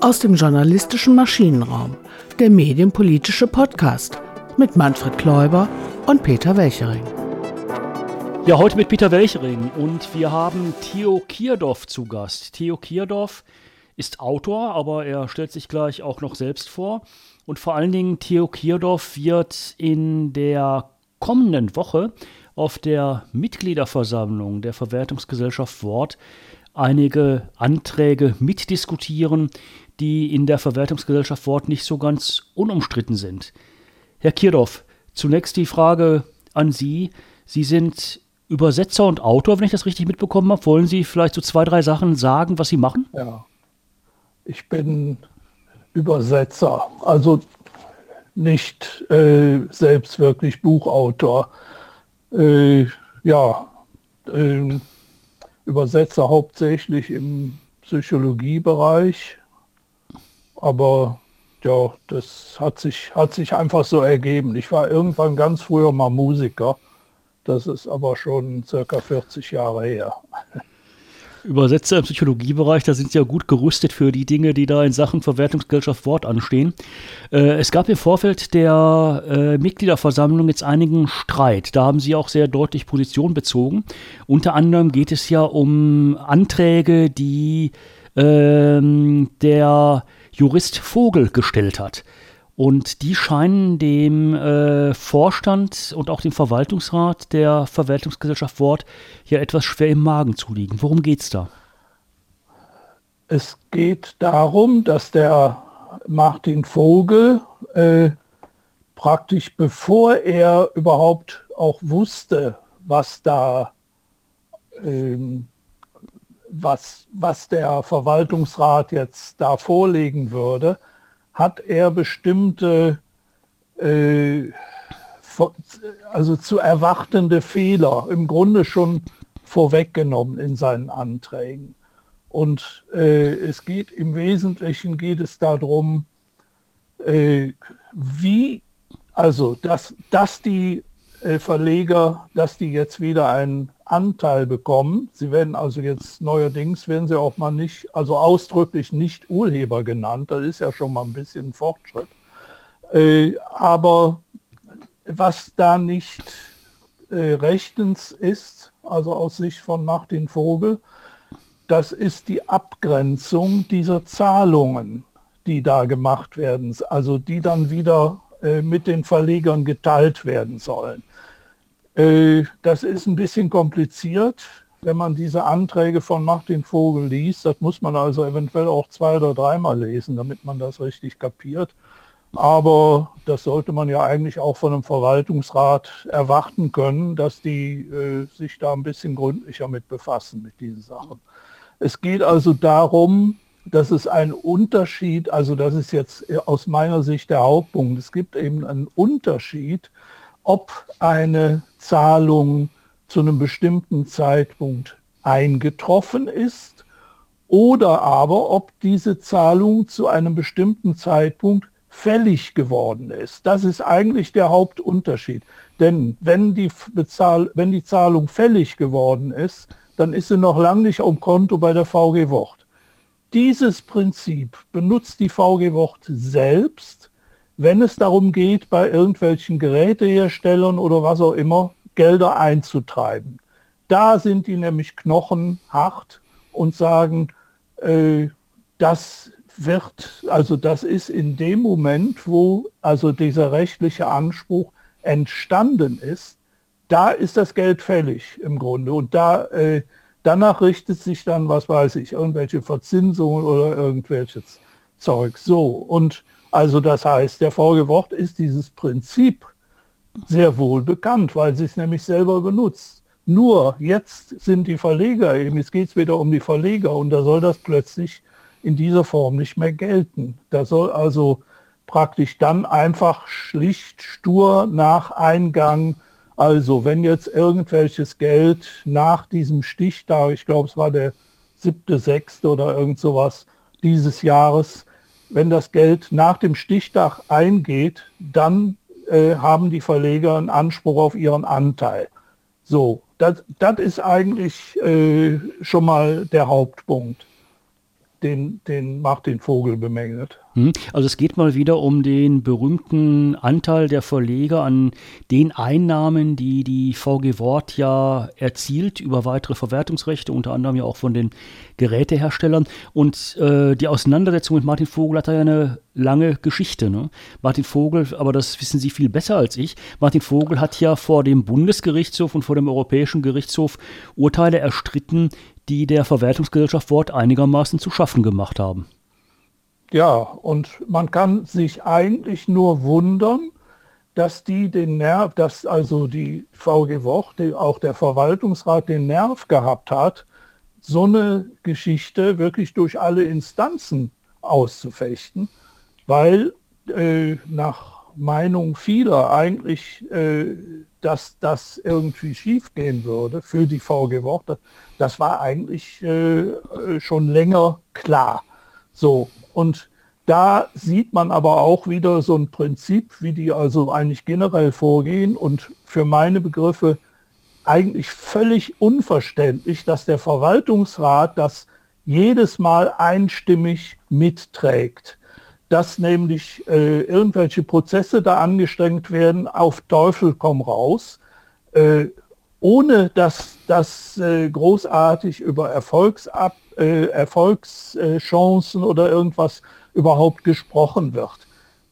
Aus dem journalistischen Maschinenraum, der medienpolitische Podcast mit Manfred Kläuber und Peter Welchering. Ja, heute mit Peter Welchering und wir haben Theo Kierdorf zu Gast. Theo Kierdorf ist Autor, aber er stellt sich gleich auch noch selbst vor. Und vor allen Dingen Theo Kierdorf wird in der kommenden Woche auf der Mitgliederversammlung der Verwertungsgesellschaft Wort einige Anträge mitdiskutieren, die in der Verwertungsgesellschaft Wort nicht so ganz unumstritten sind. Herr Kierdorf, zunächst die Frage an Sie. Sie sind Übersetzer und Autor, wenn ich das richtig mitbekommen habe. Wollen Sie vielleicht so zwei, drei Sachen sagen, was Sie machen? Ja, ich bin Übersetzer, also nicht äh, selbst wirklich Buchautor. Äh, ja, äh, Übersetzer hauptsächlich im Psychologiebereich, aber ja, das hat sich, hat sich einfach so ergeben. Ich war irgendwann ganz früher mal Musiker, das ist aber schon circa 40 Jahre her. Übersetzer im Psychologiebereich, da sind sie ja gut gerüstet für die Dinge, die da in Sachen Verwertungsgesellschaft Wort anstehen. Äh, es gab im Vorfeld der äh, Mitgliederversammlung jetzt einigen Streit. Da haben sie auch sehr deutlich Position bezogen. Unter anderem geht es ja um Anträge, die ähm, der Jurist Vogel gestellt hat. Und die scheinen dem äh, Vorstand und auch dem Verwaltungsrat der Verwaltungsgesellschaft Wort ja etwas schwer im Magen zu liegen. Worum geht es da? Es geht darum, dass der Martin Vogel äh, praktisch bevor er überhaupt auch wusste, was da ähm, was, was der Verwaltungsrat jetzt da vorlegen würde, hat er bestimmte, äh, also zu erwartende Fehler im Grunde schon vorweggenommen in seinen Anträgen. Und äh, es geht im Wesentlichen geht es darum, äh, wie, also dass, dass die äh, Verleger, dass die jetzt wieder einen Anteil bekommen. Sie werden also jetzt neuerdings, werden sie auch mal nicht, also ausdrücklich nicht Urheber genannt. Das ist ja schon mal ein bisschen Fortschritt. Äh, aber was da nicht äh, rechtens ist, also aus Sicht von Martin Vogel, das ist die Abgrenzung dieser Zahlungen, die da gemacht werden, also die dann wieder äh, mit den Verlegern geteilt werden sollen. Äh, das ist ein bisschen kompliziert, wenn man diese Anträge von Martin Vogel liest. Das muss man also eventuell auch zwei oder dreimal lesen, damit man das richtig kapiert. Aber das sollte man ja eigentlich auch von einem Verwaltungsrat erwarten können, dass die äh, sich da ein bisschen gründlicher mit befassen, mit diesen Sachen. Es geht also darum, dass es einen Unterschied, also das ist jetzt aus meiner Sicht der Hauptpunkt, es gibt eben einen Unterschied ob eine Zahlung zu einem bestimmten Zeitpunkt eingetroffen ist oder aber ob diese Zahlung zu einem bestimmten Zeitpunkt fällig geworden ist. Das ist eigentlich der Hauptunterschied. Denn wenn die, Bezahl wenn die Zahlung fällig geworden ist, dann ist sie noch lange nicht am Konto bei der VG Wort. Dieses Prinzip benutzt die VG Wort selbst wenn es darum geht, bei irgendwelchen Geräteherstellern oder was auch immer, Gelder einzutreiben. Da sind die nämlich knochenhart und sagen, äh, das wird, also das ist in dem Moment, wo also dieser rechtliche Anspruch entstanden ist, da ist das Geld fällig im Grunde. Und da, äh, danach richtet sich dann, was weiß ich, irgendwelche Verzinsungen oder irgendwelches Zeug. So, und also das heißt, der Folgewort ist dieses Prinzip sehr wohl bekannt, weil sie es nämlich selber benutzt. Nur jetzt sind die Verleger eben, jetzt geht es wieder um die Verleger und da soll das plötzlich in dieser Form nicht mehr gelten. Da soll also praktisch dann einfach schlicht stur nach Eingang, also wenn jetzt irgendwelches Geld nach diesem Stichtag, ich glaube es war der siebte, sechste oder irgend sowas dieses Jahres, wenn das Geld nach dem Stichtag eingeht, dann äh, haben die Verleger einen Anspruch auf ihren Anteil. So, das, ist eigentlich äh, schon mal der Hauptpunkt den, den Martin Vogel bemängelt. Hm, also es geht mal wieder um den berühmten Anteil der Verleger an den Einnahmen, die die VG Wort ja erzielt über weitere Verwertungsrechte, unter anderem ja auch von den Geräteherstellern. Und äh, die Auseinandersetzung mit Martin Vogel hat ja eine lange Geschichte. Ne? Martin Vogel, aber das wissen Sie viel besser als ich, Martin Vogel hat ja vor dem Bundesgerichtshof und vor dem Europäischen Gerichtshof Urteile erstritten, die der Verwertungsgesellschaft Wort einigermaßen zu schaffen gemacht haben. Ja, und man kann sich eigentlich nur wundern, dass die den Nerv, dass also die VG Wort, auch der Verwaltungsrat den Nerv gehabt hat, so eine Geschichte wirklich durch alle Instanzen auszufechten, weil äh, nach Meinung vieler eigentlich äh, dass das irgendwie schiefgehen würde für die VG Wort, das war eigentlich äh, schon länger klar. So, und da sieht man aber auch wieder so ein Prinzip, wie die also eigentlich generell vorgehen. Und für meine Begriffe eigentlich völlig unverständlich, dass der Verwaltungsrat das jedes Mal einstimmig mitträgt. Dass nämlich äh, irgendwelche Prozesse da angestrengt werden, auf Teufel komm raus, äh, ohne dass das äh, großartig über Erfolgsab, äh, Erfolgschancen oder irgendwas überhaupt gesprochen wird.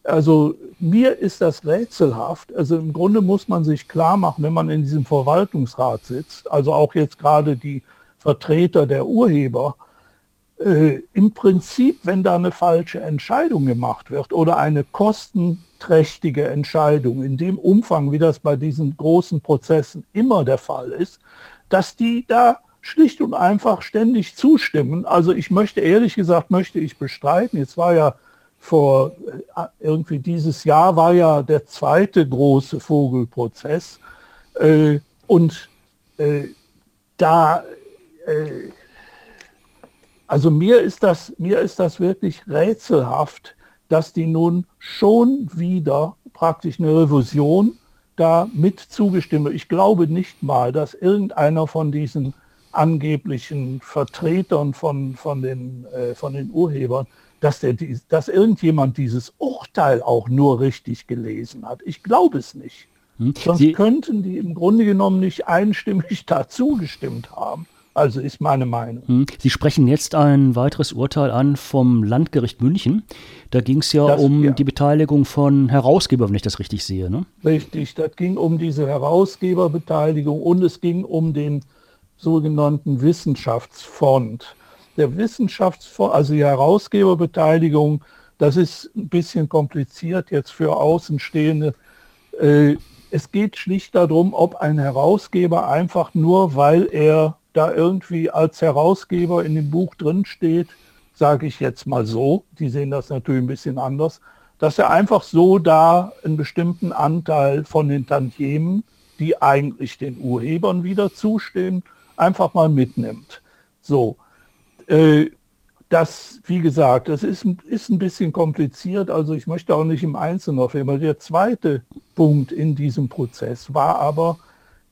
Also mir ist das rätselhaft. Also im Grunde muss man sich klar machen, wenn man in diesem Verwaltungsrat sitzt, also auch jetzt gerade die Vertreter der Urheber, äh, im Prinzip, wenn da eine falsche Entscheidung gemacht wird oder eine kostenträchtige Entscheidung in dem Umfang, wie das bei diesen großen Prozessen immer der Fall ist, dass die da schlicht und einfach ständig zustimmen. Also ich möchte ehrlich gesagt, möchte ich bestreiten, jetzt war ja vor äh, irgendwie dieses Jahr war ja der zweite große Vogelprozess äh, und äh, da äh, also mir ist das, mir ist das wirklich rätselhaft, dass die nun schon wieder praktisch eine Revision da mit zugestimmt. Ich glaube nicht mal, dass irgendeiner von diesen angeblichen Vertretern von, von, den, äh, von den Urhebern, dass, der, dass irgendjemand dieses Urteil auch nur richtig gelesen hat. Ich glaube es nicht. Hm. Sonst Sie könnten die im Grunde genommen nicht einstimmig dazu gestimmt haben. Also ist meine Meinung. Hm. Sie sprechen jetzt ein weiteres Urteil an vom Landgericht München. Da ging es ja das, um ja. die Beteiligung von Herausgebern, wenn ich das richtig sehe. Ne? Richtig, das ging um diese Herausgeberbeteiligung und es ging um den sogenannten Wissenschaftsfonds. Der Wissenschaftsfonds, also die Herausgeberbeteiligung, das ist ein bisschen kompliziert jetzt für Außenstehende. Äh, es geht schlicht darum, ob ein Herausgeber einfach nur, weil er da irgendwie als Herausgeber in dem Buch drin steht, sage ich jetzt mal so, die sehen das natürlich ein bisschen anders, dass er einfach so da einen bestimmten Anteil von den Tantiemen, die eigentlich den Urhebern wieder zustehen, einfach mal mitnimmt. So, äh, das, wie gesagt, das ist, ist ein bisschen kompliziert, also ich möchte auch nicht im Einzelnen auf jeden Fall. Der zweite Punkt in diesem Prozess war aber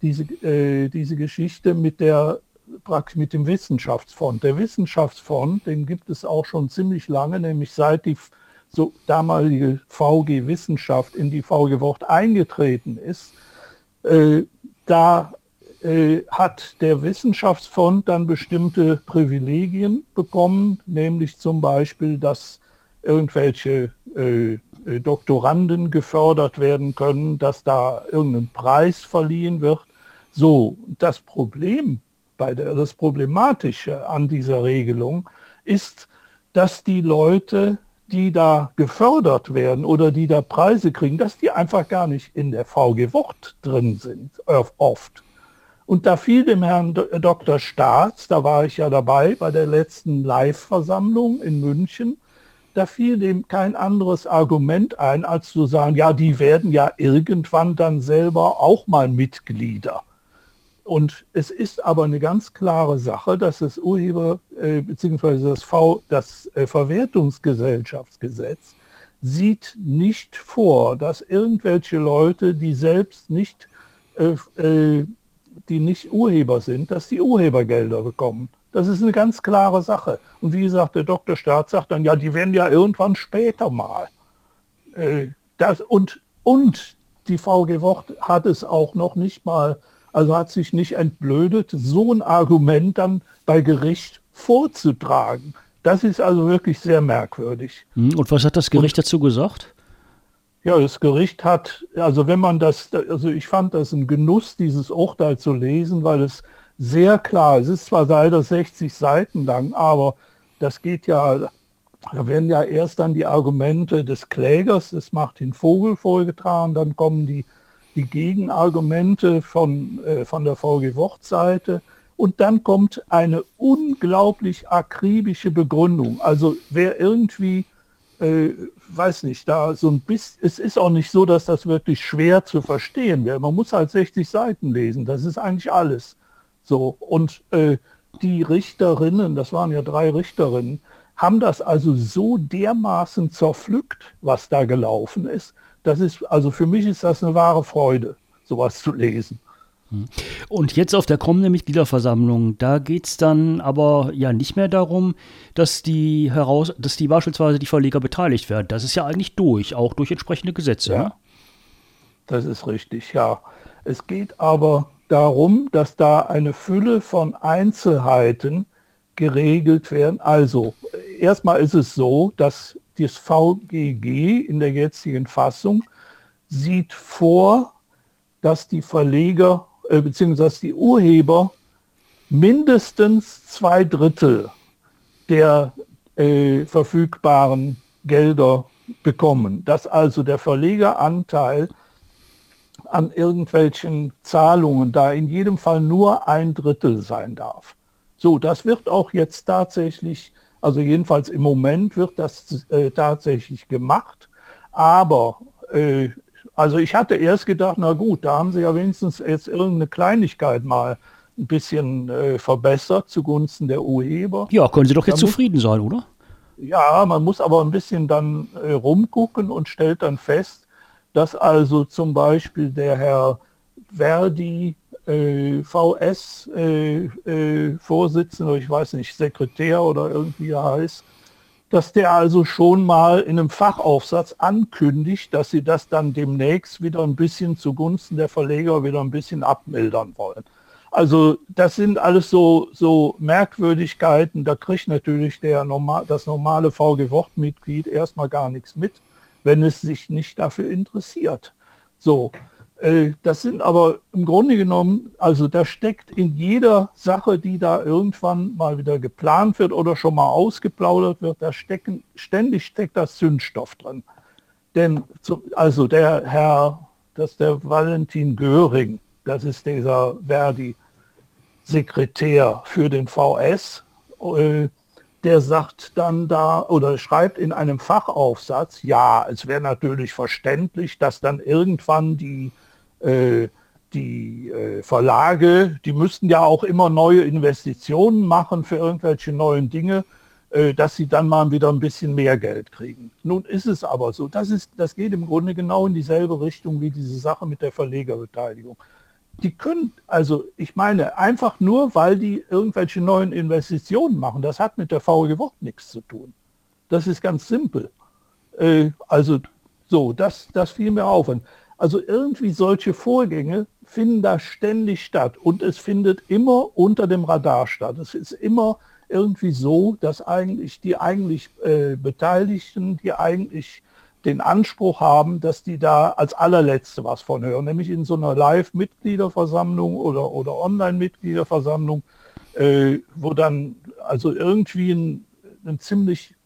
diese, äh, diese Geschichte mit der praktisch mit dem Wissenschaftsfonds. Der Wissenschaftsfonds, den gibt es auch schon ziemlich lange, nämlich seit die so damalige VG Wissenschaft in die VG Wort eingetreten ist. Äh, da äh, hat der Wissenschaftsfonds dann bestimmte Privilegien bekommen, nämlich zum Beispiel, dass irgendwelche äh, Doktoranden gefördert werden können, dass da irgendein Preis verliehen wird. So, das Problem bei der, das Problematische an dieser Regelung ist, dass die Leute, die da gefördert werden oder die da Preise kriegen, dass die einfach gar nicht in der VG Wort drin sind, oft. Und da fiel dem Herrn Dr. Staats, da war ich ja dabei bei der letzten Live-Versammlung in München, da fiel dem kein anderes Argument ein, als zu sagen, ja, die werden ja irgendwann dann selber auch mal Mitglieder. Und es ist aber eine ganz klare Sache, dass das Urheber äh, bzw. das, v, das äh, Verwertungsgesellschaftsgesetz sieht nicht vor, dass irgendwelche Leute, die selbst nicht äh, äh die nicht Urheber sind, dass die Urhebergelder bekommen. Das ist eine ganz klare Sache. Und wie gesagt, der Dr. Staat sagt dann, ja, die werden ja irgendwann später mal. Äh, das, und, und die VG Wort hat es auch noch nicht mal, also hat sich nicht entblödet, so ein Argument dann bei Gericht vorzutragen. Das ist also wirklich sehr merkwürdig. Hm, und was hat das Gericht und, dazu gesagt? Ja, das Gericht hat, also wenn man das, also ich fand das ein Genuss, dieses Urteil zu lesen, weil es sehr klar, es ist zwar leider 60 Seiten lang, aber das geht ja, da werden ja erst dann die Argumente des Klägers, des Martin Vogel vorgetragen, dann kommen die, die Gegenargumente von, äh, von der VG Wortseite und dann kommt eine unglaublich akribische Begründung. Also wer irgendwie äh, weiß nicht, da so ein bisschen, es ist auch nicht so, dass das wirklich schwer zu verstehen wäre. Man muss halt 60 Seiten lesen, das ist eigentlich alles. So, und äh, die Richterinnen, das waren ja drei Richterinnen, haben das also so dermaßen zerpflückt, was da gelaufen ist. Das ist, also für mich ist das eine wahre Freude, sowas zu lesen. Hm. Und jetzt auf der kommenden Mitgliederversammlung, da geht es dann aber ja nicht mehr darum, dass die heraus, dass die beispielsweise die Verleger beteiligt werden. Das ist ja eigentlich durch, auch durch entsprechende Gesetze. Ja, ne? das ist richtig, ja. Es geht aber darum, dass da eine Fülle von Einzelheiten geregelt werden. Also erstmal ist es so, dass das VGG in der jetzigen Fassung sieht vor, dass die Verleger äh, beziehungsweise die Urheber mindestens zwei Drittel der äh, verfügbaren Gelder bekommen. Dass also der Verlegeranteil an irgendwelchen Zahlungen da in jedem Fall nur ein Drittel sein darf. So, das wird auch jetzt tatsächlich, also jedenfalls im Moment wird das äh, tatsächlich gemacht, aber äh, also ich hatte erst gedacht, na gut, da haben sie ja wenigstens jetzt irgendeine Kleinigkeit mal ein bisschen äh, verbessert zugunsten der Urheber. Ja, können Sie doch jetzt da zufrieden sein, oder? Ja, man muss aber ein bisschen dann äh, rumgucken und stellt dann fest, dass also zum Beispiel der Herr Verdi äh, VS äh, äh, ich weiß nicht, Sekretär oder irgendwie er heißt, dass der also schon mal in einem Fachaufsatz ankündigt, dass sie das dann demnächst wieder ein bisschen zugunsten der Verleger wieder ein bisschen abmildern wollen. Also das sind alles so, so Merkwürdigkeiten, da kriegt natürlich der normal, das normale VG-Wort-Mitglied erstmal gar nichts mit, wenn es sich nicht dafür interessiert. So, das sind aber im Grunde genommen, also da steckt in jeder Sache, die da irgendwann mal wieder geplant wird oder schon mal ausgeplaudert wird, da stecken, ständig steckt das Zündstoff drin. Denn also der Herr, das ist der Valentin Göring, das ist dieser Verdi-Sekretär für den VS, äh, der sagt dann da oder schreibt in einem Fachaufsatz, ja, es wäre natürlich verständlich, dass dann irgendwann die äh, die äh, Verlage, die müssten ja auch immer neue Investitionen machen für irgendwelche neuen Dinge, äh, dass sie dann mal wieder ein bisschen mehr Geld kriegen. Nun ist es aber so, das, ist, das geht im Grunde genau in dieselbe Richtung wie diese Sache mit der Verlegerbeteiligung. Die können, also ich meine, einfach nur, weil die irgendwelche neuen Investitionen machen, das hat mit der VG Wort nichts zu tun. Das ist ganz simpel. also so, das, das fiel mir auf. Und also irgendwie solche Vorgänge finden da ständig statt und es findet immer unter dem Radar statt. Es ist immer irgendwie so, dass eigentlich die eigentlich äh, Beteiligten, die eigentlich den Anspruch haben, dass die da als allerletzte was von hören, nämlich in so einer Live-Mitgliederversammlung oder, oder Online-Mitgliederversammlung, äh, wo dann also irgendwie ein, ein ziemlich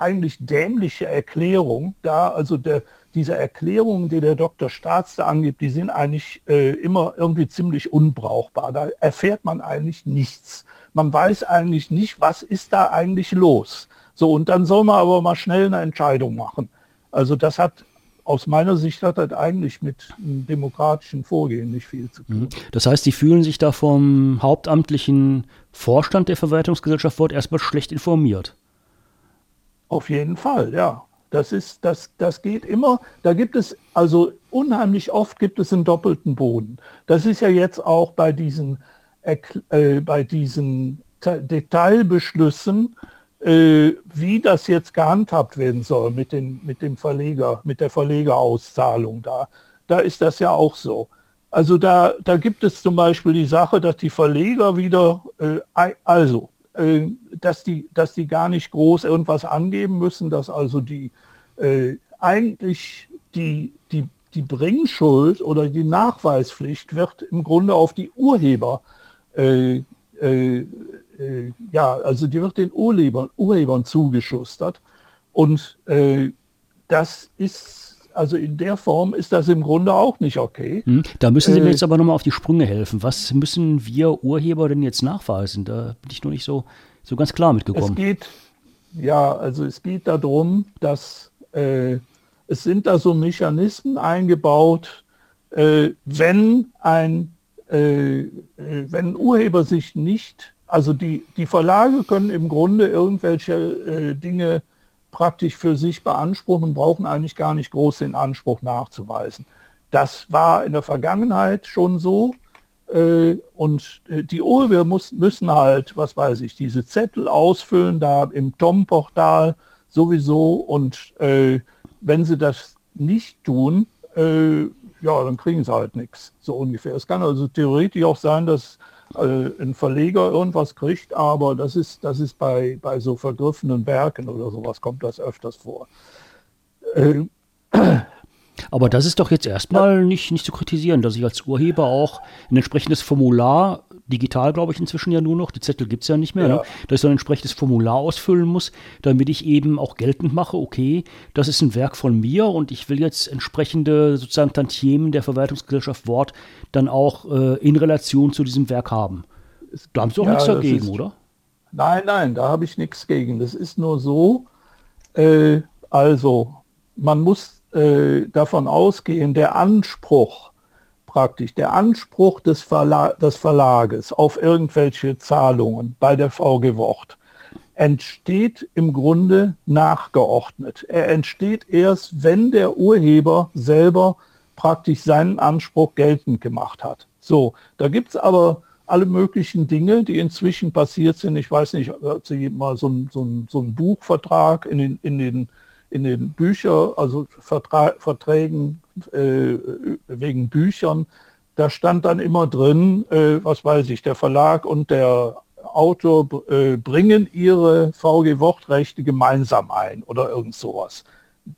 eigentlich dämliche Erklärung da, also der, diese Erklärungen, die der Dr. Staats da angibt, die sind eigentlich äh, immer irgendwie ziemlich unbrauchbar. Da erfährt man eigentlich nichts. Man weiß eigentlich nicht, was ist da eigentlich los. So, und dann soll man aber mal schnell eine Entscheidung machen. Also das hat aus meiner Sicht hat das eigentlich mit demokratischen Vorgehen nicht viel zu tun. Mhm. Das heißt, Sie fühlen sich da vom hauptamtlichen Vorstand der Verwertungsgesellschaft Wort erstmal schlecht informiert. Auf jeden Fall, ja. Das ist, das, das geht immer, da gibt es, also unheimlich oft gibt es einen doppelten Boden. Das ist ja jetzt auch bei diesen, äh, bei diesen Detailbeschlüssen, äh, wie das jetzt gehandhabt werden soll mit, den, mit dem Verleger, mit der Verlegerauszahlung da. Da ist das ja auch so. Also da, da gibt es zum Beispiel die Sache, dass die Verleger wieder, äh, also, dass, die, dass die gar nicht groß irgendwas angeben müssen, dass also die äh, eigentlich die, die, die Bringschuld oder die Nachweispflicht wird im Grunde auf die Urheber, äh, äh, äh, ja, also die wird den Urhebern, Urhebern zugeschustert. Und das ist also in der Form ist das im Grunde auch nicht okay. Hm, da müssen Sie mir äh, jetzt aber nochmal auf die Sprünge helfen. Was müssen wir Urheber denn jetzt nachweisen? Da bin ich noch nicht so, so ganz klar mitgekommen. Es geht, ja, also es geht darum, dass äh, es sind da so Mechanismen eingebaut, äh, wenn ein äh, äh, wenn Urheber sich nicht, also die, die Verlage können im Grunde irgendwelche Dinge praktisch für sich beanspruchen und brauchen eigentlich gar nicht groß den Anspruch nachzuweisen. Das war in der Vergangenheit schon so. Äh, und äh, die Urheber muss, müssen halt, was weiß ich, diese Zettel ausfüllen, da im TOM-Portal sowieso. Und äh, wenn sie das nicht tun, äh, ja, dann kriegen sie halt nichts, so ungefähr. Es kann also theoretisch auch sein, dass äh, ein Verleger irgendwas kriegt, aber das ist, das ist bei, bei so vergriffenen Werken oder sowas kommt das öfters vor. Äh, aber das ist doch jetzt erstmal nicht, nicht zu kritisieren, dass ich als Urheber auch ein entsprechendes Formular digital, glaube ich, inzwischen ja nur noch. Die Zettel gibt es ja nicht mehr. Ne? Ja. Ne? Dass ich so ein entsprechendes Formular ausfüllen muss, damit ich eben auch geltend mache, okay, das ist ein Werk von mir und ich will jetzt entsprechende sozusagen Tantiemen der Verwaltungsgesellschaft Wort dann auch äh, in Relation zu diesem Werk haben. Da haben Sie auch ja, nichts dagegen, ist, oder? Nein, nein, da habe ich nichts gegen. Das ist nur so, äh, also man muss äh, davon ausgehen, der Anspruch praktisch der Anspruch des, Verla des Verlages auf irgendwelche Zahlungen bei der VG Wort entsteht im Grunde nachgeordnet. Er entsteht erst, wenn der Urheber selber praktisch seinen Anspruch geltend gemacht hat. So, da gibt es aber alle möglichen Dinge, die inzwischen passiert sind. Ich weiß nicht, hat Sie mal so, ein, so, so einen Buchvertrag in den, in den in den Büchern, also Vertra Verträgen äh, wegen Büchern, da stand dann immer drin, äh, was weiß ich, der Verlag und der Autor äh, bringen ihre VG-Wortrechte gemeinsam ein oder irgend sowas.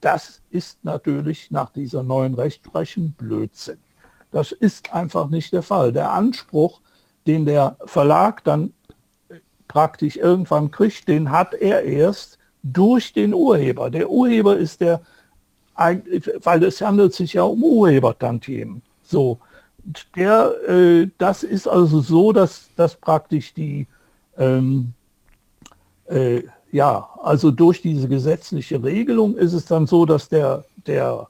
Das ist natürlich nach dieser neuen Rechtsprechung Blödsinn. Das ist einfach nicht der Fall. Der Anspruch, den der Verlag dann praktisch irgendwann kriegt, den hat er erst, durch den Urheber. Der Urheber ist der, weil es handelt sich ja um Urhebertantiemen. So, der, äh, das ist also so, dass, dass praktisch die, ähm, äh, ja, also durch diese gesetzliche Regelung ist es dann so, dass der, der,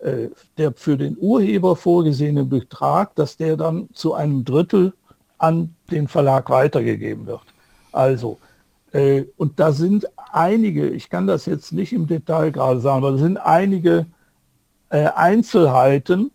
äh, der für den Urheber vorgesehene Betrag, dass der dann zu einem Drittel an den Verlag weitergegeben wird. Also, und da sind einige, ich kann das jetzt nicht im Detail gerade sagen, aber es sind einige äh, Einzelheiten,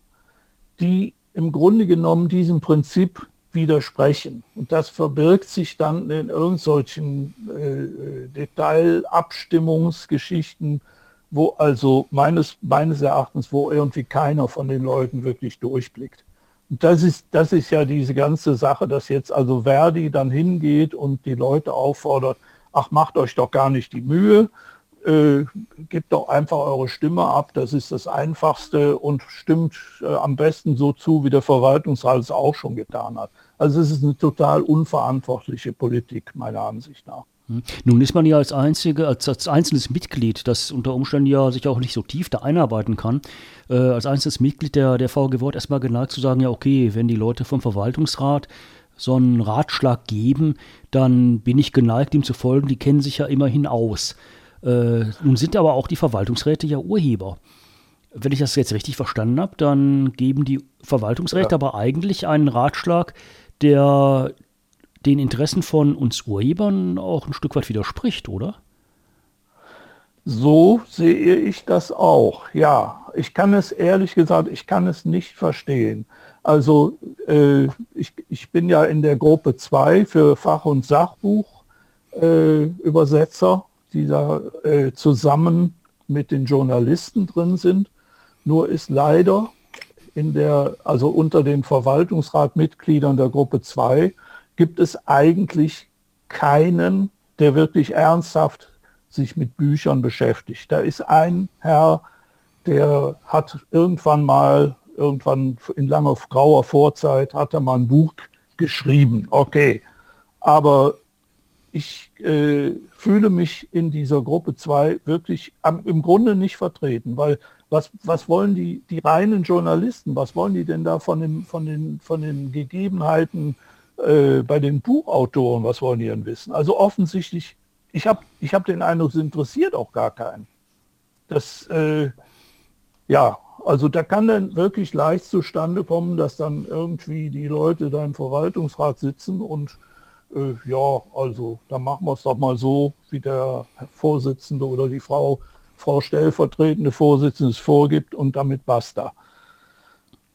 die im Grunde genommen diesem Prinzip widersprechen. Und das verbirgt sich dann in irgendwelchen äh, Detailabstimmungsgeschichten, wo also meines, meines Erachtens, wo irgendwie keiner von den Leuten wirklich durchblickt. Und das ist, das ist ja diese ganze Sache, dass jetzt also Verdi dann hingeht und die Leute auffordert, ach macht euch doch gar nicht die Mühe, äh, gebt doch einfach eure Stimme ab, das ist das Einfachste und stimmt äh, am besten so zu, wie der Verwaltungsrat es auch schon getan hat. Also es ist eine total unverantwortliche Politik, meiner Ansicht nach. Hm. Nun ist man ja als einzige, als, als einzelnes Mitglied, das unter Umständen ja sich auch nicht so tief da einarbeiten kann, äh, als einzelnes Mitglied der, der VG Wort erstmal geneigt zu sagen, ja okay, wenn die Leute vom Verwaltungsrat so einen Ratschlag geben, dann bin ich geneigt, ihm zu folgen. Die kennen sich ja immerhin aus. Äh, nun sind aber auch die Verwaltungsräte ja Urheber. Wenn ich das jetzt richtig verstanden habe, dann geben die Verwaltungsräte ja. aber eigentlich einen Ratschlag, der den Interessen von uns Urhebern auch ein Stück weit widerspricht, oder? So sehe ich das auch. Ja, ich kann es ehrlich gesagt, ich kann es nicht verstehen. Also äh, ich, ich bin ja in der Gruppe 2 für Fach- und Sachbuchübersetzer, äh, die da äh, zusammen mit den Journalisten drin sind. Nur ist leider in der, also unter den Verwaltungsratmitgliedern der Gruppe 2 gibt es eigentlich keinen, der wirklich ernsthaft sich mit Büchern beschäftigt. Da ist ein Herr, der hat irgendwann mal, irgendwann in langer grauer Vorzeit, hat er mal ein Buch geschrieben. Okay, aber ich äh, fühle mich in dieser Gruppe 2 wirklich am, im Grunde nicht vertreten, weil was, was wollen die, die reinen Journalisten, was wollen die denn da von, dem, von, den, von den Gegebenheiten äh, bei den Buchautoren, was wollen die denn wissen? Also offensichtlich, ich habe ich hab den Eindruck, es interessiert auch gar keinen. Das, äh, ja, also da kann dann wirklich leicht zustande kommen, dass dann irgendwie die Leute da im Verwaltungsrat sitzen und äh, ja, also da machen wir es doch mal so, wie der Vorsitzende oder die Frau, Frau stellvertretende Vorsitzende es vorgibt und damit basta.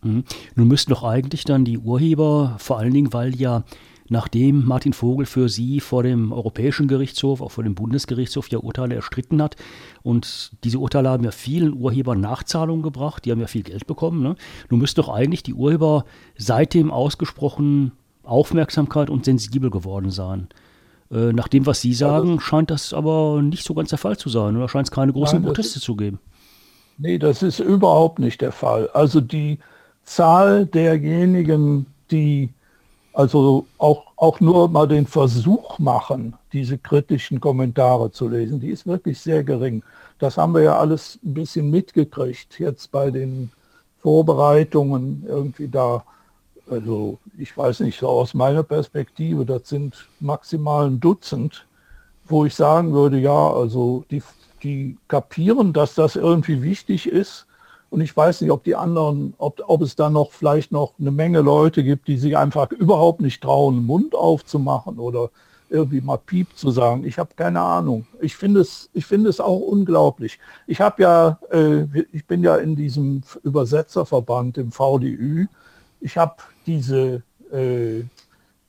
Mhm. Nun müssten doch eigentlich dann die Urheber, vor allen Dingen, weil ja nachdem Martin Vogel für sie vor dem Europäischen Gerichtshof, auch vor dem Bundesgerichtshof ja Urteile erstritten hat. Und diese Urteile haben ja vielen Urhebern Nachzahlungen gebracht, die haben ja viel Geld bekommen. Ne? Nun müssten doch eigentlich die Urheber seitdem ausgesprochen Aufmerksamkeit und sensibel geworden sein. Äh, nach dem, was Sie sagen, scheint das aber nicht so ganz der Fall zu sein. Oder scheint es keine großen Nein, Proteste ist, zu geben? Nee, das ist überhaupt nicht der Fall. Also die Zahl derjenigen, die also auch, auch nur mal den Versuch machen, diese kritischen Kommentare zu lesen, die ist wirklich sehr gering. Das haben wir ja alles ein bisschen mitgekriegt jetzt bei den Vorbereitungen irgendwie da also ich weiß nicht, so aus meiner Perspektive, das sind maximal ein Dutzend, wo ich sagen würde, ja, also die, die kapieren, dass das irgendwie wichtig ist. Und ich weiß nicht, ob die anderen, ob, ob es da noch vielleicht noch eine Menge Leute gibt, die sich einfach überhaupt nicht trauen, den Mund aufzumachen oder irgendwie mal Piep zu sagen. Ich habe keine Ahnung. Ich finde es, ich finde es auch unglaublich. Ich habe ja, äh, ich bin ja in diesem Übersetzerverband im VDÜ. Ich habe diese äh,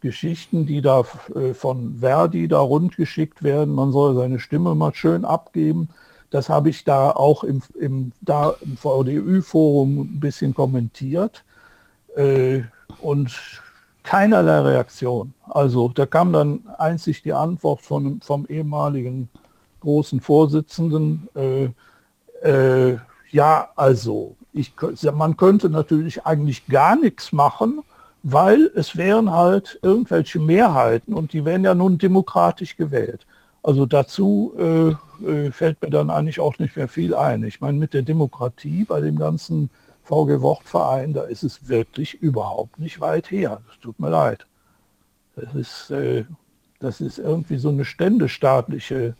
Geschichten, die da äh, von Verdi da rundgeschickt werden, man soll seine Stimme mal schön abgeben. Das habe ich da auch im, im, da im VDÜ-Forum ein bisschen kommentiert äh, und keinerlei Reaktion. Also da kam dann einzig die Antwort von, vom ehemaligen großen Vorsitzenden, äh, äh, ja, also ich, man könnte natürlich eigentlich gar nichts machen, weil es wären halt irgendwelche Mehrheiten und die werden ja nun demokratisch gewählt. Also dazu äh, äh fällt mir dann eigentlich auch nicht mehr viel ein. Ich meine, mit der Demokratie bei dem ganzen VG Wortverein, da ist es wirklich überhaupt nicht weit her. Das tut mir leid. Das ist, äh, das ist irgendwie so eine ständestaatliche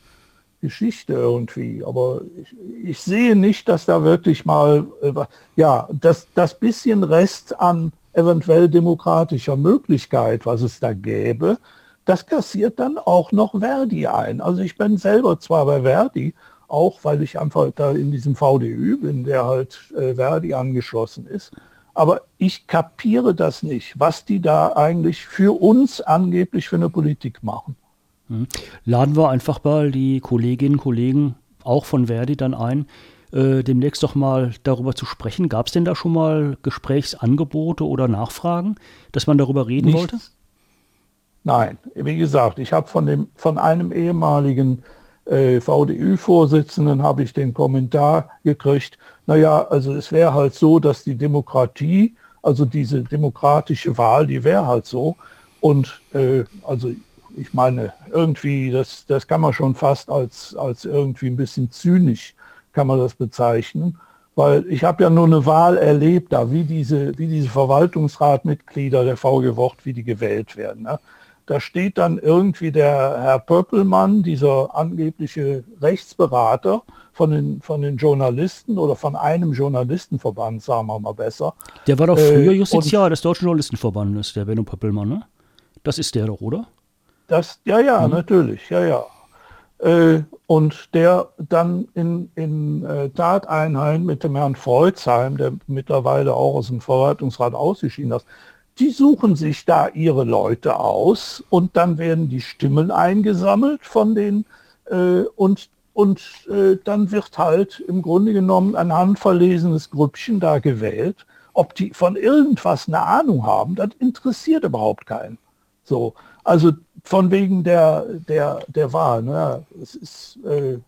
Geschichte irgendwie. Aber ich, ich, sehe nicht, dass da wirklich mal, äh, ja, das, das bisschen Rest an eventuell demokratischer Möglichkeit, was es da gäbe, das kassiert dann auch noch Verdi ein. Also ich bin selber zwar bei Verdi, auch weil ich einfach da in diesem VDÜ bin, der halt äh, Verdi angeschlossen ist. Aber ich kapiere das nicht, was die da eigentlich für uns angeblich für eine Politik machen. Mhm. Laden wir einfach mal die Kolleginnen und Kollegen auch von Verdi dann ein, äh, demnächst doch mal darüber zu sprechen. Gab es denn da schon mal Gesprächsangebote oder Nachfragen, dass man darüber reden Nichts. wollte? Nein, wie gesagt, ich habe von, von einem ehemaligen äh, VDÜ-Vorsitzenden habe ich den Kommentar gekriegt, naja, also es wäre halt so, dass die Demokratie, also diese demokratische Wahl, die wäre halt so. Und äh, also ich meine, irgendwie, das, das kann man schon fast als, als irgendwie ein bisschen zynisch, kann man das bezeichnen. Weil ich habe ja nur eine Wahl erlebt, da wie diese, wie diese Verwaltungsratmitglieder der VG Wort, wie die gewählt werden. Ne? Da steht dann irgendwie der Herr Pöppelmann, dieser angebliche Rechtsberater von den, von den Journalisten oder von einem Journalistenverband, sagen wir mal besser. Der war doch früher äh, Justiziar des Deutschen Journalistenverbandes, der Benno Pöppelmann, ne? Das ist der doch, oder? Das, ja, ja, mhm. natürlich, ja, ja. äh, und der dann in, in äh, Tateinheit mit dem Herrn Freuzheim, der mittlerweile auch aus dem Verwaltungsrat ausgeschieden ist, die suchen sich da ihre Leute aus und dann werden die Stimmen eingesammelt von den äh, und und äh, dann wird halt im Grunde genommen ein handverlesenes Grüppchen da gewählt. Ob die von irgendwas eine Ahnung haben, das interessiert überhaupt keinen. So, also von wegen der, der, der Wahl. Ne? Es ist, äh,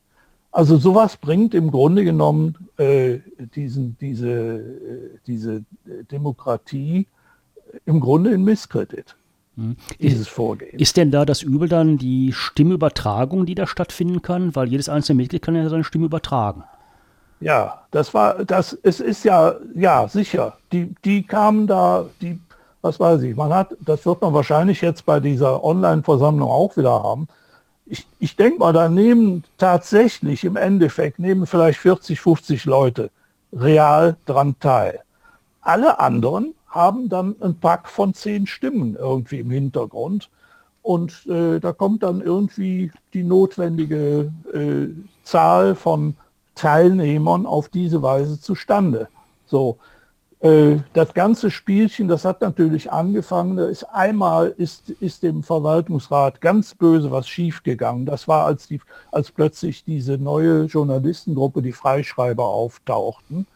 also sowas bringt im Grunde genommen äh, diesen, diese, äh, diese Demokratie im Grunde in Misskredit. Hm. Dieses Vorgehen. Ist denn da das Übel dann die Stimmübertragung, die da stattfinden kann? Weil jedes einzelne Mitglied kann ja seine Stimme übertragen. Ja, das war, das, es ist ja, ja, sicher. Die, die kamen da, die, was weiß ich, man hat, das wird man wahrscheinlich jetzt bei dieser Online-Versammlung auch wieder haben. Ich, ich denke mal, da nehmen tatsächlich im Endeffekt, nehmen vielleicht 40, 50 Leute real dran teil. Alle anderen haben dann ein Pack von zehn Stimmen irgendwie im Hintergrund. Und äh, da kommt dann irgendwie die notwendige äh, Zahl von Teilnehmern auf diese Weise zustande. So, äh, das ganze Spielchen, das hat natürlich angefangen. Da ist einmal ist, ist dem Verwaltungsrat ganz böse was schiefgegangen. Das war, als, die, als plötzlich diese neue Journalistengruppe, die Freischreiber, auftauchten.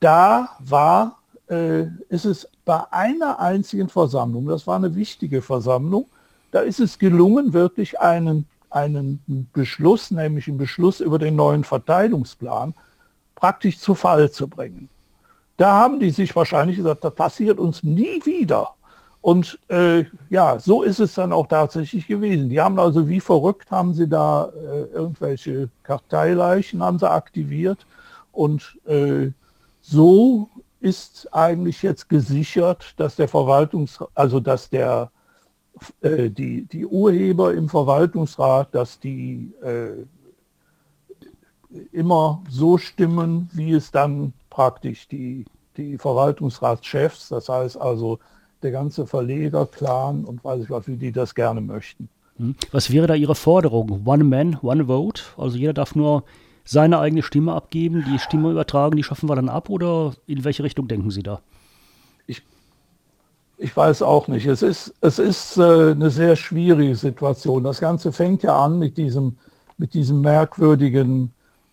Da war äh, ist es bei einer einzigen Versammlung, das war eine wichtige Versammlung, da ist es gelungen, wirklich einen, einen Beschluss, nämlich einen Beschluss über den neuen Verteilungsplan, praktisch zu Fall zu bringen. Da haben die sich wahrscheinlich gesagt, das passiert uns nie wieder. Und äh, ja, so ist es dann auch tatsächlich gewesen. Die haben also wie verrückt, haben sie da äh, irgendwelche Karteileichen haben sie aktiviert und äh, so ist eigentlich jetzt gesichert, dass der Verwaltungs, also dass der äh, die, die Urheber im Verwaltungsrat, dass die äh, immer so stimmen, wie es dann praktisch die, die Verwaltungsratschefs, das heißt also der ganze Verlegerclan und weiß ich was, wie die das gerne möchten. Hm. Was wäre da Ihre Forderung? One man, one vote? Also jeder darf nur seine eigene Stimme abgeben, die Stimme übertragen, die schaffen wir dann ab oder in welche Richtung denken Sie da? Ich, ich weiß auch nicht. Es ist, es ist äh, eine sehr schwierige Situation. Das Ganze fängt ja an mit diesem, mit diesem merkwürdigen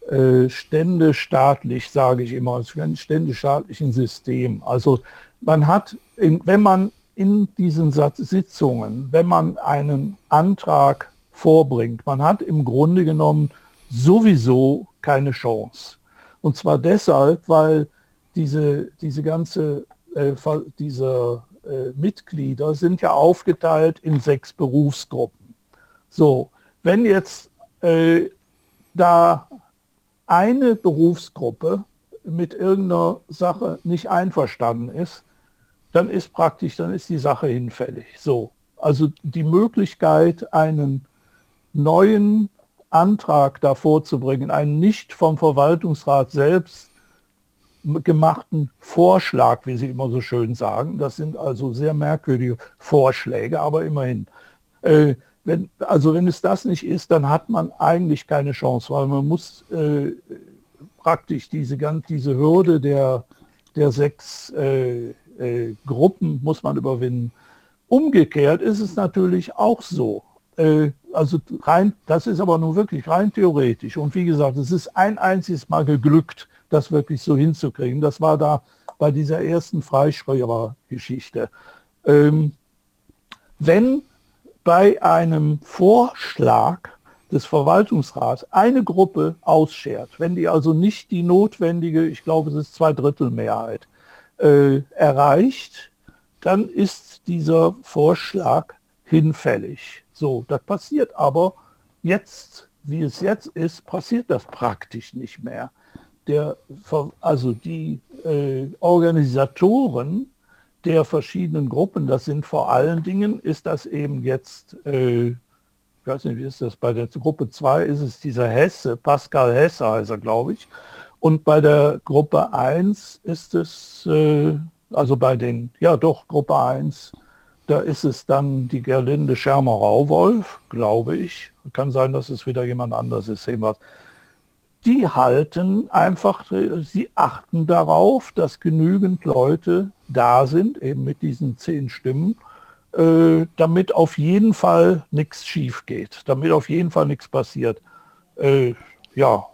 äh, ständestaatlich, sage ich immer, ständestaatlichen System. Also man hat, in, wenn man in diesen Sitzungen, wenn man einen Antrag vorbringt, man hat im Grunde genommen sowieso keine Chance. Und zwar deshalb, weil diese, diese ganze, äh, diese äh, Mitglieder sind ja aufgeteilt in sechs Berufsgruppen. So, wenn jetzt äh, da eine Berufsgruppe mit irgendeiner Sache nicht einverstanden ist, dann ist praktisch, dann ist die Sache hinfällig. So, also die Möglichkeit, einen neuen Antrag da vorzubringen, einen nicht vom Verwaltungsrat selbst gemachten Vorschlag, wie Sie immer so schön sagen. Das sind also sehr merkwürdige Vorschläge, aber immerhin. Äh, wenn, also wenn es das nicht ist, dann hat man eigentlich keine Chance, weil man muss äh, praktisch diese, diese Hürde der, der sechs äh, äh Gruppen muss man überwinden. Umgekehrt ist es natürlich auch so, äh, also rein, das ist aber nur wirklich rein theoretisch. Und wie gesagt, es ist ein einziges Mal geglückt, das wirklich so hinzukriegen. Das war da bei dieser ersten Freischreiber-Geschichte. Ähm, wenn bei einem Vorschlag des Verwaltungsrats eine Gruppe ausschert, wenn die also nicht die notwendige, ich glaube es ist Zweidrittelmehrheit, äh, erreicht, dann ist dieser Vorschlag hinfällig. So, das passiert aber jetzt, wie es jetzt ist, passiert das praktisch nicht mehr. Der, also die äh, Organisatoren der verschiedenen Gruppen, das sind vor allen Dingen, ist das eben jetzt, äh, ich weiß nicht, wie ist das, bei der Gruppe 2 ist es dieser Hesse, Pascal Hesse heißt er, glaube ich. Und bei der Gruppe 1 ist es, äh, also bei den, ja doch, Gruppe 1 da ist es dann die Gerlinde Schermer-Rauwolf, glaube ich. Kann sein, dass es wieder jemand anderes ist. Wir. Die halten einfach, sie achten darauf, dass genügend Leute da sind, eben mit diesen zehn Stimmen, äh, damit auf jeden Fall nichts schief geht, damit auf jeden Fall nichts passiert. Äh, ja,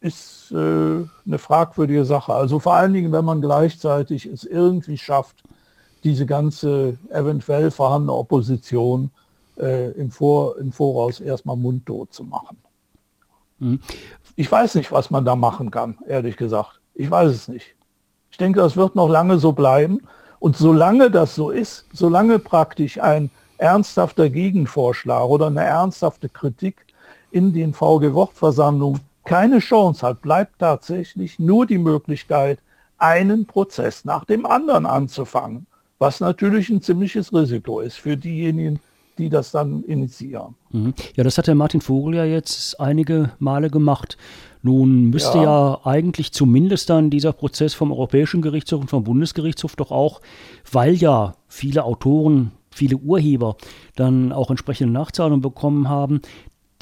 ist äh, eine fragwürdige Sache. Also vor allen Dingen, wenn man gleichzeitig es irgendwie schafft, diese ganze eventuell vorhandene Opposition äh, im, Vor im Voraus erstmal mundtot zu machen. Mhm. Ich weiß nicht, was man da machen kann, ehrlich gesagt. Ich weiß es nicht. Ich denke, das wird noch lange so bleiben. Und solange das so ist, solange praktisch ein ernsthafter Gegenvorschlag oder eine ernsthafte Kritik in den VG-Wortversammlungen keine Chance hat, bleibt tatsächlich nur die Möglichkeit, einen Prozess nach dem anderen anzufangen, was natürlich ein ziemliches Risiko ist für diejenigen, die das dann initiieren. Mhm. Ja, das hat der Martin Vogel ja jetzt einige Male gemacht. Nun müsste ja. ja. eigentlich zumindest dann dieser Prozess vom Europäischen Gerichtshof und vom Bundesgerichtshof doch auch, weil ja viele Autoren, viele Urheber dann auch entsprechende Nachzahlungen bekommen haben,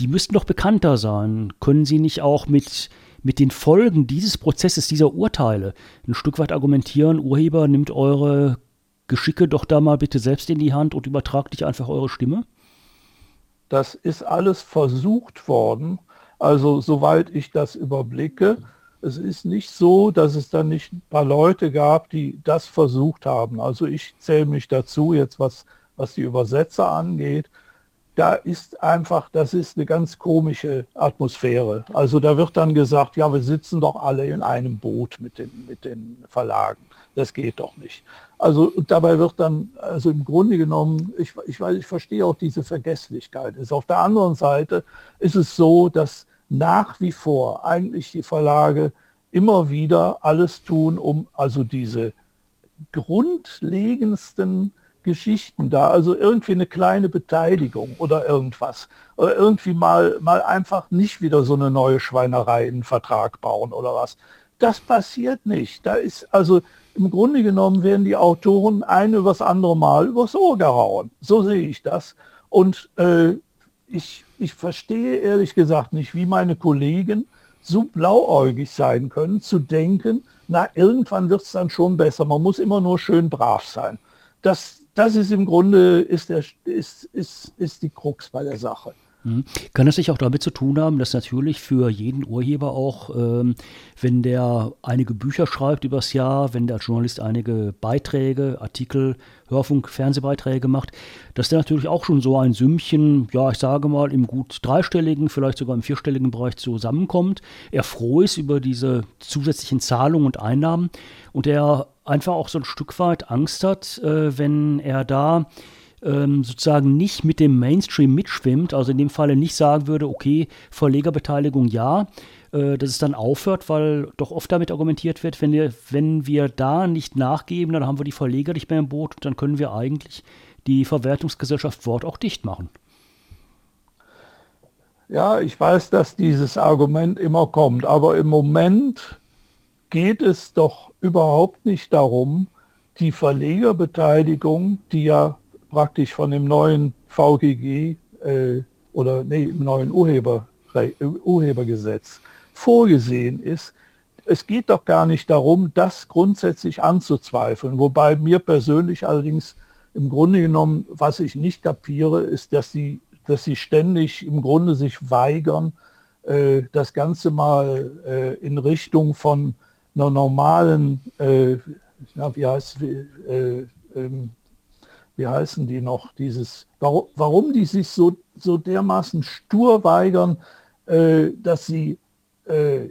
die müssten doch bekannter sein. Können Sie nicht auch mit, mit den Folgen dieses Prozesses, dieser Urteile ein Stück weit argumentieren, Urheber, nimmt eure Geschicke doch da mal bitte selbst in die Hand und übertragt nicht einfach eure Stimme? Das ist alles versucht worden. Also soweit ich das überblicke, es ist nicht so, dass es dann nicht ein paar Leute gab, die das versucht haben. Also ich zähle mich dazu jetzt, was, was die Übersetzer angeht da ist einfach, das ist eine ganz komische Atmosphäre. Also da wird dann gesagt, ja, wir sitzen doch alle in einem Boot mit den, mit den Verlagen. Das geht doch nicht. Also dabei wird dann, also im Grunde genommen, ich, ich, weiß, ich verstehe auch diese Vergesslichkeit. Ist auf der anderen Seite ist es so, dass nach wie vor eigentlich die Verlage immer wieder alles tun, um also diese grundlegendsten Geschichten da, also irgendwie eine kleine Beteiligung oder irgendwas. Oder irgendwie mal, mal einfach nicht wieder so eine neue Schweinerei in den Vertrag bauen oder was. Das passiert nicht. Da ist also im Grunde genommen werden die Autoren ein übers andere Mal übers Ohr gehauen. So sehe ich das. Und äh, ich, ich verstehe ehrlich gesagt nicht, wie meine Kollegen so blauäugig sein können, zu denken, na, irgendwann wird es dann schon besser. Man muss immer nur schön brav sein. Das, das ist im Grunde ist, der, ist, ist, ist die Krux bei der Sache. Mhm. Kann das sich auch damit zu tun haben, dass natürlich für jeden Urheber auch, ähm, wenn der einige Bücher schreibt übers Jahr, wenn der Journalist einige Beiträge, Artikel, Hörfunk, Fernsehbeiträge macht, dass der natürlich auch schon so ein Sümmchen, ja, ich sage mal, im gut dreistelligen, vielleicht sogar im vierstelligen Bereich zusammenkommt, er froh ist über diese zusätzlichen Zahlungen und Einnahmen und er einfach auch so ein Stück weit Angst hat, äh, wenn er da ähm, sozusagen nicht mit dem Mainstream mitschwimmt, also in dem Falle nicht sagen würde, okay, Verlegerbeteiligung ja, äh, dass es dann aufhört, weil doch oft damit argumentiert wird, wenn wir, wenn wir da nicht nachgeben, dann haben wir die Verleger nicht mehr im Boot und dann können wir eigentlich die Verwertungsgesellschaft Wort auch dicht machen. Ja, ich weiß, dass dieses Argument immer kommt, aber im Moment geht es doch überhaupt nicht darum, die Verlegerbeteiligung, die ja praktisch von dem neuen VGG äh, oder nee, im neuen Urheber, Urhebergesetz vorgesehen ist, es geht doch gar nicht darum, das grundsätzlich anzuzweifeln. Wobei mir persönlich allerdings im Grunde genommen, was ich nicht kapiere, ist, dass sie, dass sie ständig im Grunde sich weigern, äh, das Ganze mal äh, in Richtung von einer normalen, äh, na, wie heißt äh, ähm, wie heißen die noch, dieses, warum, warum die sich so, so dermaßen stur weigern, äh, dass sie äh,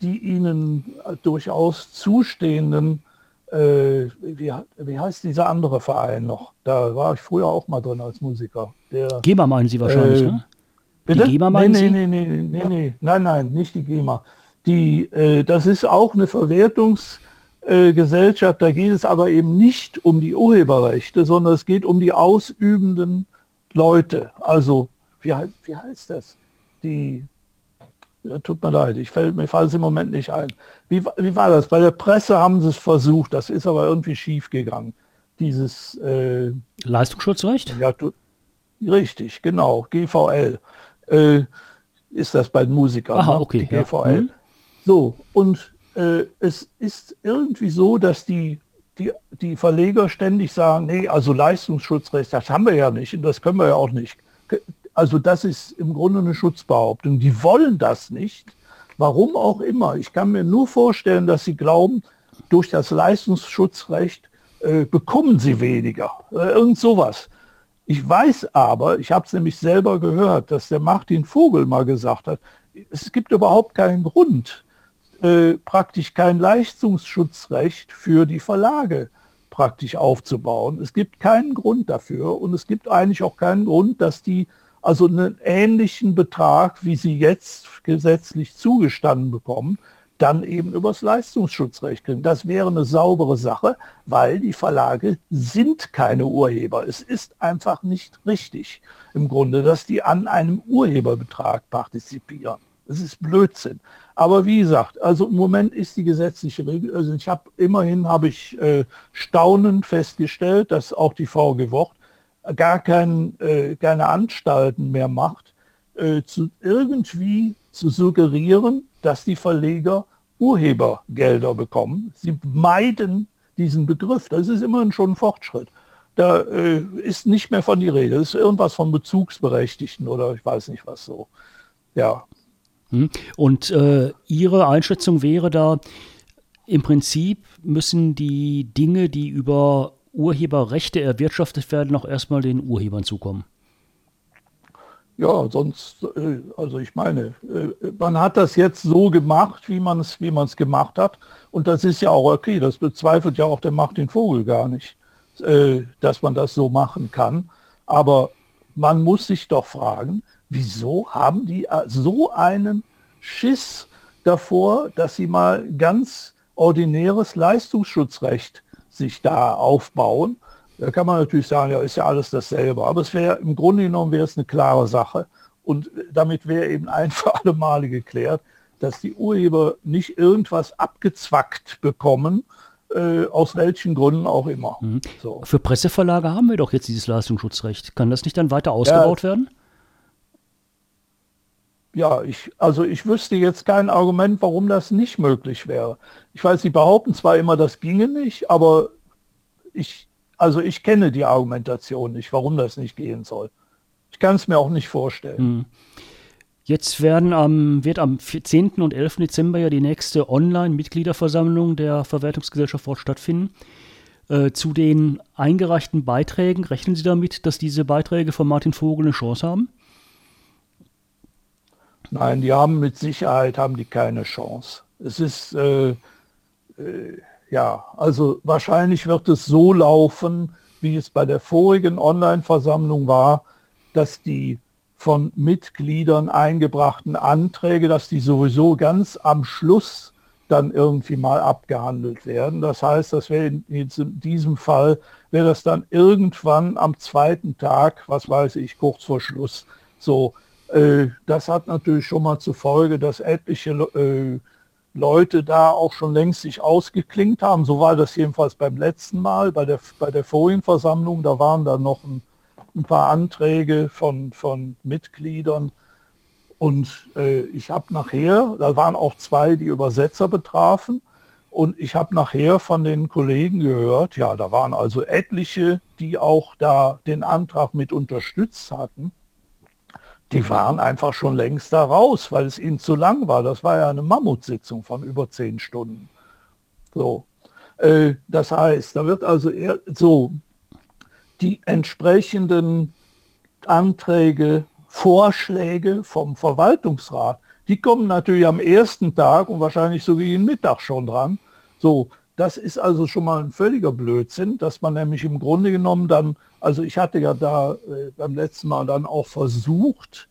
die ihnen durchaus zustehenden, äh, wie, wie heißt dieser andere Verein noch? Da war ich früher auch mal drin als Musiker. Der, GEMA meinen Sie wahrscheinlich, ne? Bitte? Die GEMA meinen nee, nee, nee, nee, nee, nee, nein, nein, nicht die GEMA die, äh, das ist auch eine Verwertungsgesellschaft, da geht es aber eben nicht um die Urheberrechte, sondern es geht um die ausübenden Leute. Also, wie, wie heißt das? Die, ja, tut mir leid, ich fällt, mir fällt es im Moment nicht ein. Wie, wie war das? Bei der Presse haben sie es versucht, das ist aber irgendwie schief gegangen. Dieses, äh, Leistungsschutzrecht? Ja, du, richtig, genau, GVL. Äh, ist das bei den Musikern. Aha, ne? okay. GVL. Ja. Mhm. So, und äh, es ist irgendwie so, dass die, die, die Verleger ständig sagen, nee, also Leistungsschutzrecht, das haben wir ja nicht und das können wir ja auch nicht. Also das ist im Grunde eine Schutzbehauptung. Die wollen das nicht. Warum auch immer. Ich kann mir nur vorstellen, dass sie glauben, durch das Leistungsschutzrecht äh, bekommen sie weniger. Äh, irgend sowas. Ich weiß aber, ich habe es nämlich selber gehört, dass der Martin Vogel mal gesagt hat, es gibt überhaupt keinen Grund, äh, praktisch kein Leistungsschutzrecht für die Verlage praktisch aufzubauen. Es gibt keinen Grund dafür und es gibt eigentlich auch keinen Grund, dass die also einen ähnlichen Betrag, wie sie jetzt gesetzlich zugestanden bekommen, dann eben übers Leistungsschutzrecht kriegen. Das wäre eine saubere Sache, weil die Verlage sind keine Urheber. Es ist einfach nicht richtig im Grunde, dass die an einem Urheberbetrag partizipieren. Das ist Blödsinn. Aber wie gesagt, also im Moment ist die gesetzliche Regel, also ich habe immerhin habe ich äh, staunend festgestellt, dass auch die VG Wort gar kein, äh, keine Anstalten mehr macht, äh, zu irgendwie zu suggerieren, dass die Verleger Urhebergelder bekommen. Sie meiden diesen Begriff. Das ist immerhin schon ein Fortschritt. Da äh, ist nicht mehr von die Rede. Das ist irgendwas von Bezugsberechtigten oder ich weiß nicht was so. Ja. Und äh, Ihre Einschätzung wäre da, im Prinzip müssen die Dinge, die über Urheberrechte erwirtschaftet werden, auch erstmal den Urhebern zukommen. Ja, sonst, äh, also ich meine, äh, man hat das jetzt so gemacht, wie man es wie gemacht hat. Und das ist ja auch okay. Das bezweifelt ja auch der Martin Vogel gar nicht, äh, dass man das so machen kann. Aber man muss sich doch fragen, wieso haben die äh, so einen Schiss davor, dass sie mal ganz ordinäres Leistungsschutzrecht sich da aufbauen. Da kann man natürlich sagen, ja, ist ja alles dasselbe. Aber es wäre im Grunde genommen wäre es eine klare Sache. Und damit wäre eben ein für alle Male geklärt, dass die Urheber nicht irgendwas abgezwackt bekommen, äh, aus welchen Gründen auch immer. Mhm. So. Für Presseverlage haben wir doch jetzt dieses Leistungsschutzrecht. Kann das nicht dann weiter ausgebaut ja, werden? ja, ich, also ich wüsste jetzt kein Argument, warum das nicht möglich wäre. Ich weiß, Sie behaupten zwar immer, das ginge nicht, aber ich, also ich kenne die Argumentation nicht, warum das nicht gehen soll. Ich kann es mir auch nicht vorstellen. Hm. Jetzt werden am, wird am 10. und 11. Dezember ja die nächste Online-Mitgliederversammlung der Verwertungsgesellschaft Wort stattfinden. Äh, zu den eingereichten Beiträgen, rechnen Sie damit, dass diese Beiträge von Martin Vogel eine Chance haben? Nein, die haben mit Sicherheit haben die keine Chance. Es ist äh, äh, ja, also wahrscheinlich wird es so laufen, wie es bei der vorigen Online-Versammlung war, dass die von Mitgliedern eingebrachten Anträge, dass die sowieso ganz am Schluss dann irgendwie mal abgehandelt werden. Das heißt, das wäre in, in diesem Fall, wäre das dann irgendwann am zweiten Tag, was weiß ich, kurz vor Schluss so äh, das hat natürlich schon mal zur Folge, dass etliche äh, Leute da auch schon längst sich ausgeklingt haben. So war das jedenfalls beim letzten Mal, bei der, bei der Folienversammlung. Da waren da noch ein, ein paar Anträge von, von Mitgliedern. Und äh, ich habe nachher, da waren auch zwei, die Übersetzer betrafen. Und ich habe nachher von den Kollegen gehört, ja, da waren also etliche, die auch da den Antrag mit unterstützt hatten die waren einfach schon längst da raus, weil es ihnen zu lang war. Das war ja eine Mammutsitzung von über zehn Stunden. So. Äh, das heißt, da wird also eher so die entsprechenden Anträge, Vorschläge vom Verwaltungsrat, die kommen natürlich am ersten Tag und wahrscheinlich so wie jeden Mittag schon dran. So, das ist also schon mal ein völliger Blödsinn, dass man nämlich im Grunde genommen dann, also ich hatte ja da äh, beim letzten Mal dann auch versucht,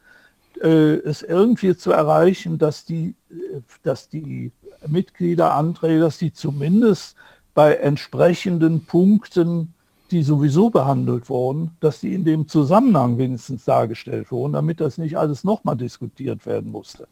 äh, es irgendwie zu erreichen, dass die, äh, dass die Mitgliederanträge, dass die zumindest bei entsprechenden Punkten, die sowieso behandelt wurden, dass die in dem Zusammenhang wenigstens dargestellt wurden, damit das nicht alles nochmal diskutiert werden musste.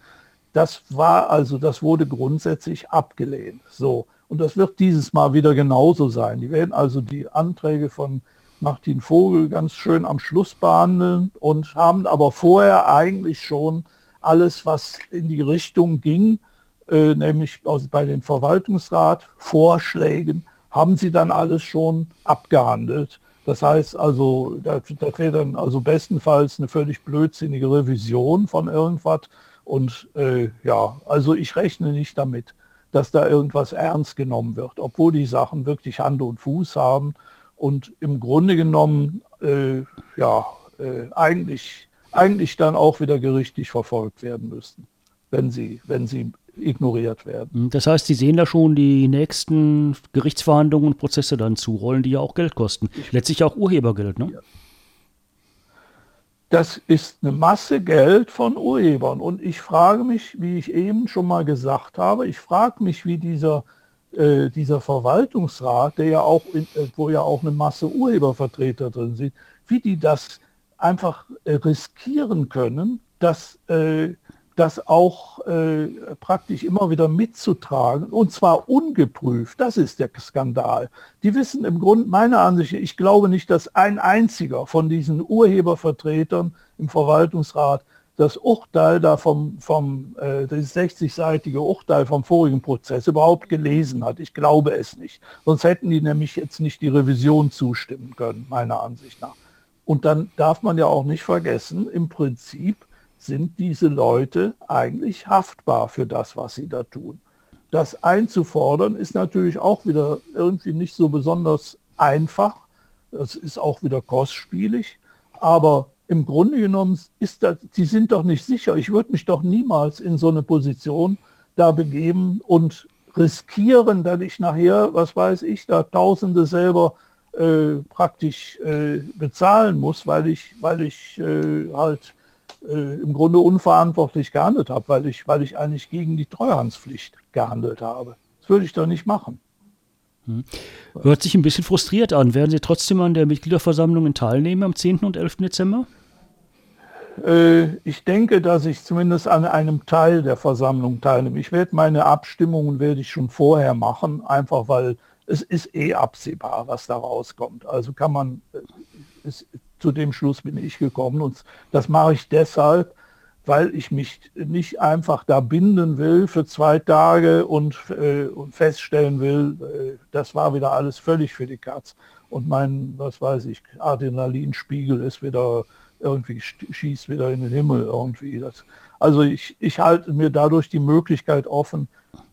Das war also, das wurde grundsätzlich abgelehnt. So. Und das wird dieses Mal wieder genauso sein. Die werden also die Anträge von Martin Vogel ganz schön am Schluss behandeln und haben aber vorher eigentlich schon alles, was in die Richtung ging, äh, nämlich bei den Verwaltungsrat Vorschlägen, haben sie dann alles schon abgehandelt. Das heißt also, das, das wäre dann also bestenfalls eine völlig blödsinnige Revision von irgendwas. Und äh, ja, also ich rechne nicht damit, dass da irgendwas ernst genommen wird, obwohl die Sachen wirklich Hand und Fuß haben und im Grunde genommen äh, ja äh, eigentlich, eigentlich dann auch wieder gerichtlich verfolgt werden müssten, wenn sie, wenn sie ignoriert werden. Hm, das heißt, Sie sehen da schon die nächsten Gerichtsverhandlungen und Prozesse dann zurollen, die ja auch Geld kosten. Letztlich auch Urhebergeld, ne? Ja. Das ist eine Masse Geld von Urhebern. Und ich frage mich, wie ich eben schon mal gesagt habe, ich frage mich, wie dieser äh, dieser Verwaltungsrat, der ja auch, in, äh, wo ja auch eine Masse Urhebervertreter drin sind, wie die das einfach äh, riskieren können, dass äh, das auch äh, praktisch immer wieder mitzutragen und zwar ungeprüft. Das ist der Skandal. Die wissen im Grunde, meiner Ansicht, ich glaube nicht, dass ein einziger von diesen Urhebervertretern im Verwaltungsrat das Urteil da vom, vom äh, das 60-seitige Urteil vom vorigen Prozess überhaupt gelesen hat. Ich glaube es nicht. Sonst hätten die nämlich jetzt nicht die Revision zustimmen können, meiner Ansicht nach. Und dann darf man ja auch nicht vergessen, im Prinzip sind diese Leute eigentlich haftbar für das, was sie da tun. Das einzufordern ist natürlich auch wieder irgendwie nicht so besonders einfach. Das ist auch wieder kostspielig. Aber im Grunde genommen ist das, die sind doch nicht sicher. Ich würde mich doch niemals in so eine Position da begeben und riskieren, dass ich nachher, was weiß ich, da Tausende selber äh, praktisch äh, bezahlen muss, weil ich, weil ich äh, halt äh, im Grunde unverantwortlich gehandelt habe, weil ich, weil ich eigentlich gegen die Treuhandspflicht gehandelt habe. Das würde ich doch nicht machen. Hm. Hört sich ein bisschen frustriert an. Werden Sie trotzdem an der Mitgliederversammlung teilnehmen am 10. und 11. Dezember? Äh, ich denke, dass ich zumindest an einem Teil der Versammlung teilnehme. Ich werde meine Abstimmungen werde ich schon vorher machen, einfach weil es ist eh absehbar, was da rauskommt. Also kann man, äh, zu dem Schluss bin ich gekommen und das mache ich deshalb, weil ich mich nicht einfach da binden will für zwei Tage und, äh, und feststellen will, äh, das war wieder alles völlig für die Katz. Und mein, was weiß ich, Adrenalinspiegel ist wieder irgendwie schießt wieder in den Himmel irgendwie. Das, also ich, ich halte mir dadurch die Möglichkeit offen,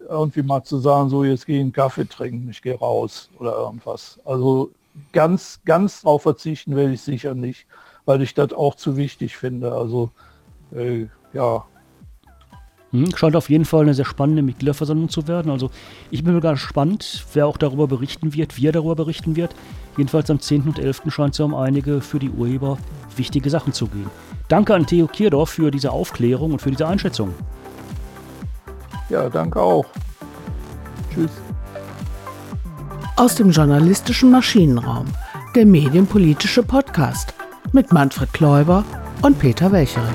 irgendwie mal zu sagen, so jetzt gehe ich einen Kaffee trinken, ich gehe raus oder irgendwas. Also ganz, ganz darauf verzichten werde ich sicher nicht, weil ich das auch zu wichtig finde. Also äh, ja, hm, scheint auf jeden Fall eine sehr spannende Mitgliederversammlung zu werden. Also ich bin mir ganz gespannt, wer auch darüber berichten wird, wie er darüber berichten wird. Jedenfalls am 10. und 11. scheint es ja um einige für die Urheber wichtige Sachen zu gehen. Danke an Theo Kierdorf für diese Aufklärung und für diese Einschätzung. Ja, danke auch. Tschüss. Aus dem journalistischen Maschinenraum, der medienpolitische Podcast mit Manfred Kläuber und Peter Welchering.